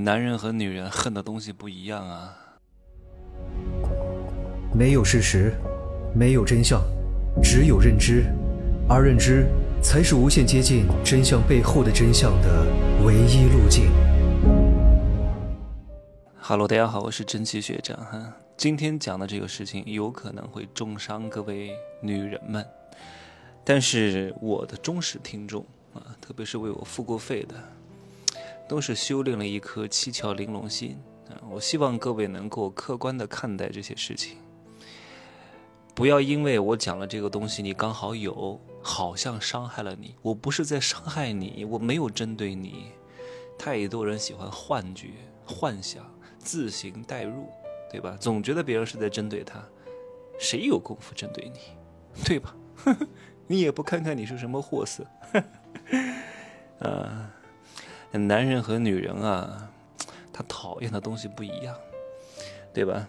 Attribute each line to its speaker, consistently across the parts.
Speaker 1: 男人和女人恨的东西不一样啊。
Speaker 2: 没有事实，没有真相，只有认知，而认知才是无限接近真相背后的真相的唯一路径。
Speaker 1: Hello，大家好，我是真奇学长哈。今天讲的这个事情有可能会重伤各位女人们，但是我的忠实听众啊，特别是为我付过费的。都是修炼了一颗七窍玲珑心啊！我希望各位能够客观的看待这些事情，不要因为我讲了这个东西，你刚好有，好像伤害了你。我不是在伤害你，我没有针对你。太多人喜欢幻觉、幻想、自行代入，对吧？总觉得别人是在针对他，谁有功夫针对你，对吧？你也不看看你是什么货色，啊！男人和女人啊，他讨厌的东西不一样，对吧？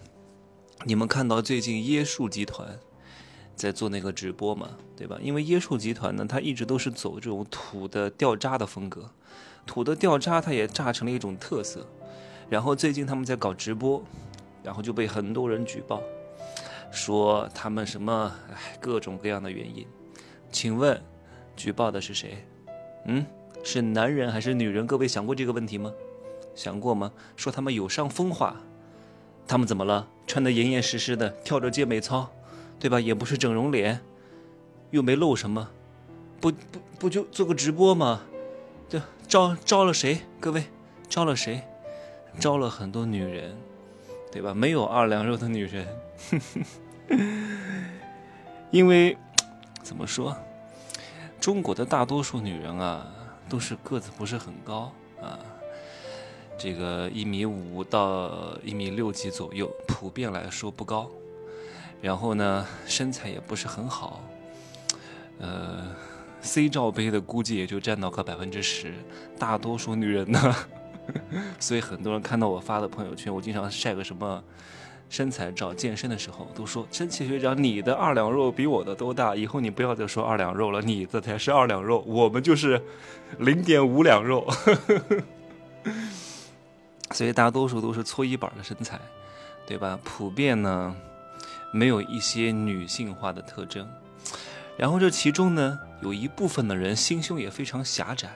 Speaker 1: 你们看到最近椰树集团在做那个直播嘛，对吧？因为椰树集团呢，它一直都是走这种土的掉渣的风格，土的掉渣它也炸成了一种特色。然后最近他们在搞直播，然后就被很多人举报，说他们什么哎各种各样的原因。请问举报的是谁？嗯？是男人还是女人？各位想过这个问题吗？想过吗？说他们有伤风化，他们怎么了？穿得严严实实的，跳着健美操，对吧？也不是整容脸，又没露什么，不不不就做个直播吗？就招招了谁？各位招了谁？招了很多女人，对吧？没有二两肉的女人，因为怎么说？中国的大多数女人啊。都是个子不是很高啊，这个一米五到一米六几左右，普遍来说不高。然后呢，身材也不是很好，呃，C 罩杯的估计也就占到个百分之十。大多数女人呢，所以很多人看到我发的朋友圈，我经常晒个什么。身材照健身的时候都说真气学长，你的二两肉比我的都大。以后你不要再说二两肉了，你的才是二两肉，我们就是零点五两肉。所以大多数都是搓衣板的身材，对吧？普遍呢没有一些女性化的特征。然后这其中呢有一部分的人心胸也非常狭窄，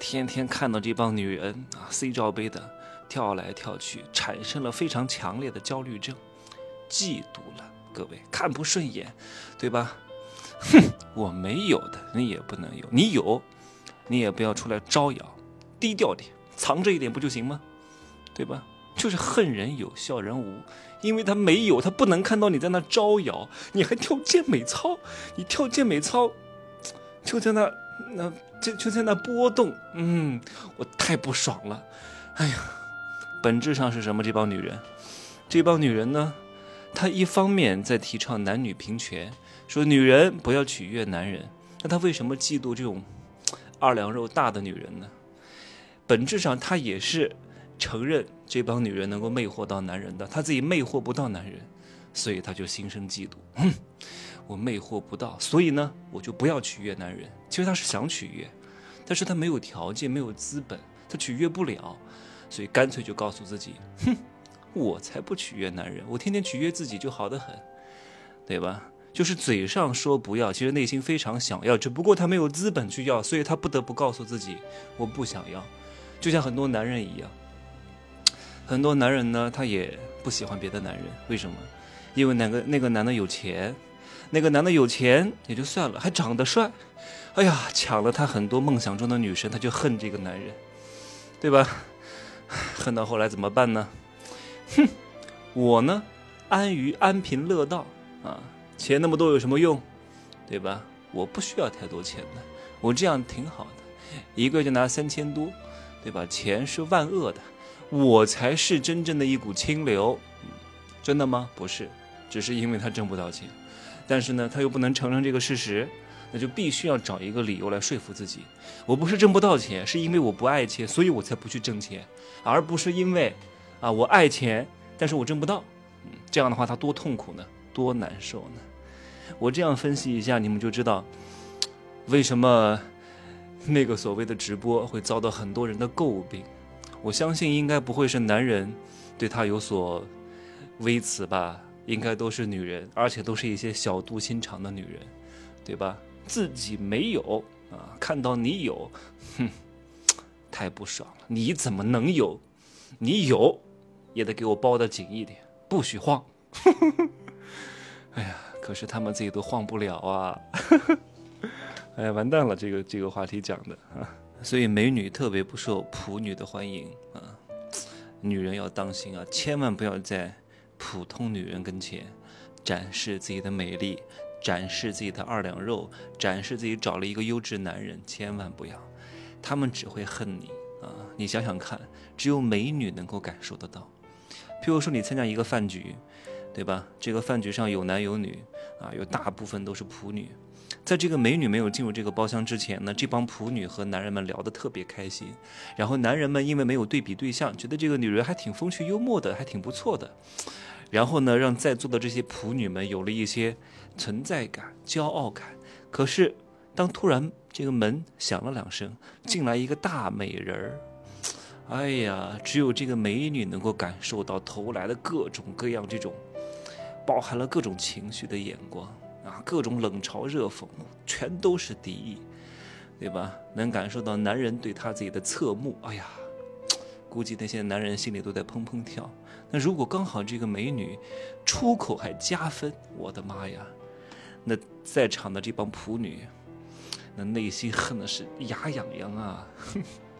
Speaker 1: 天天看到这帮女人啊 C 罩杯的。跳来跳去，产生了非常强烈的焦虑症，嫉妒了，各位看不顺眼，对吧？哼，我没有的，你也不能有，你有，你也不要出来招摇，低调点，藏着一点不就行吗？对吧？就是恨人有，笑人无，因为他没有，他不能看到你在那招摇，你还跳健美操，你跳健美操，就在那那就就在那波动，嗯，我太不爽了，哎呀。本质上是什么？这帮女人，这帮女人呢？她一方面在提倡男女平权，说女人不要取悦男人。那她为什么嫉妒这种二两肉大的女人呢？本质上她也是承认这帮女人能够魅惑到男人的，她自己魅惑不到男人，所以她就心生嫉妒。哼，我魅惑不到，所以呢，我就不要取悦男人。其实她是想取悦，但是她没有条件，没有资本，她取悦不了。所以干脆就告诉自己，哼，我才不取悦男人，我天天取悦自己就好得很，对吧？就是嘴上说不要，其实内心非常想要，只不过他没有资本去要，所以他不得不告诉自己，我不想要。就像很多男人一样，很多男人呢，他也不喜欢别的男人，为什么？因为那个那个男的有钱，那个男的有钱也就算了，还长得帅，哎呀，抢了他很多梦想中的女神，他就恨这个男人，对吧？恨到后来怎么办呢？哼，我呢，安于安贫乐道啊，钱那么多有什么用，对吧？我不需要太多钱的，我这样挺好的，一个月就拿三千多，对吧？钱是万恶的，我才是真正的一股清流。真的吗？不是，只是因为他挣不到钱，但是呢，他又不能承认这个事实。那就必须要找一个理由来说服自己，我不是挣不到钱，是因为我不爱钱，所以我才不去挣钱，而不是因为，啊，我爱钱，但是我挣不到，这样的话他多痛苦呢，多难受呢。我这样分析一下，你们就知道，为什么那个所谓的直播会遭到很多人的诟病，我相信应该不会是男人对他有所微词吧，应该都是女人，而且都是一些小肚心肠的女人，对吧？自己没有啊，看到你有，哼，太不爽了！你怎么能有？你有，也得给我包得紧一点，不许晃。哎呀，可是他们自己都晃不了啊！哎呀，完蛋了，这个这个话题讲的啊，所以美女特别不受普女的欢迎啊。女人要当心啊，千万不要在普通女人跟前展示自己的美丽，展示自己的二两肉，展示自己找了一个优质男人，千万不要，他们只会恨你啊！你想想看，只有美女能够感受得到。譬如说，你参加一个饭局。对吧？这个饭局上有男有女啊，有大部分都是仆女。在这个美女没有进入这个包厢之前呢，这帮仆女和男人们聊得特别开心。然后男人们因为没有对比对象，觉得这个女人还挺风趣幽默的，还挺不错的。然后呢，让在座的这些仆女们有了一些存在感、骄傲感。可是，当突然这个门响了两声，进来一个大美人儿。哎呀，只有这个美女能够感受到投来的各种各样这种。包含了各种情绪的眼光啊，各种冷嘲热讽，全都是敌意，对吧？能感受到男人对他自己的侧目，哎呀，估计那些男人心里都在砰砰跳。那如果刚好这个美女出口还加分，我的妈呀！那在场的这帮仆女，那内心恨的是牙痒痒啊！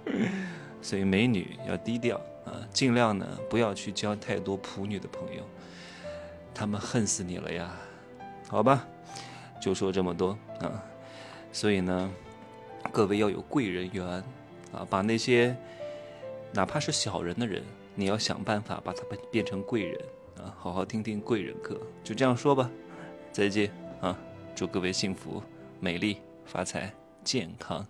Speaker 1: 所以美女要低调啊，尽量呢不要去交太多仆女的朋友。他们恨死你了呀，好吧，就说这么多啊。所以呢，各位要有贵人缘啊，把那些哪怕是小人的人，你要想办法把他变变成贵人啊，好好听听贵人课。就这样说吧，再见啊，祝各位幸福、美丽、发财、健康。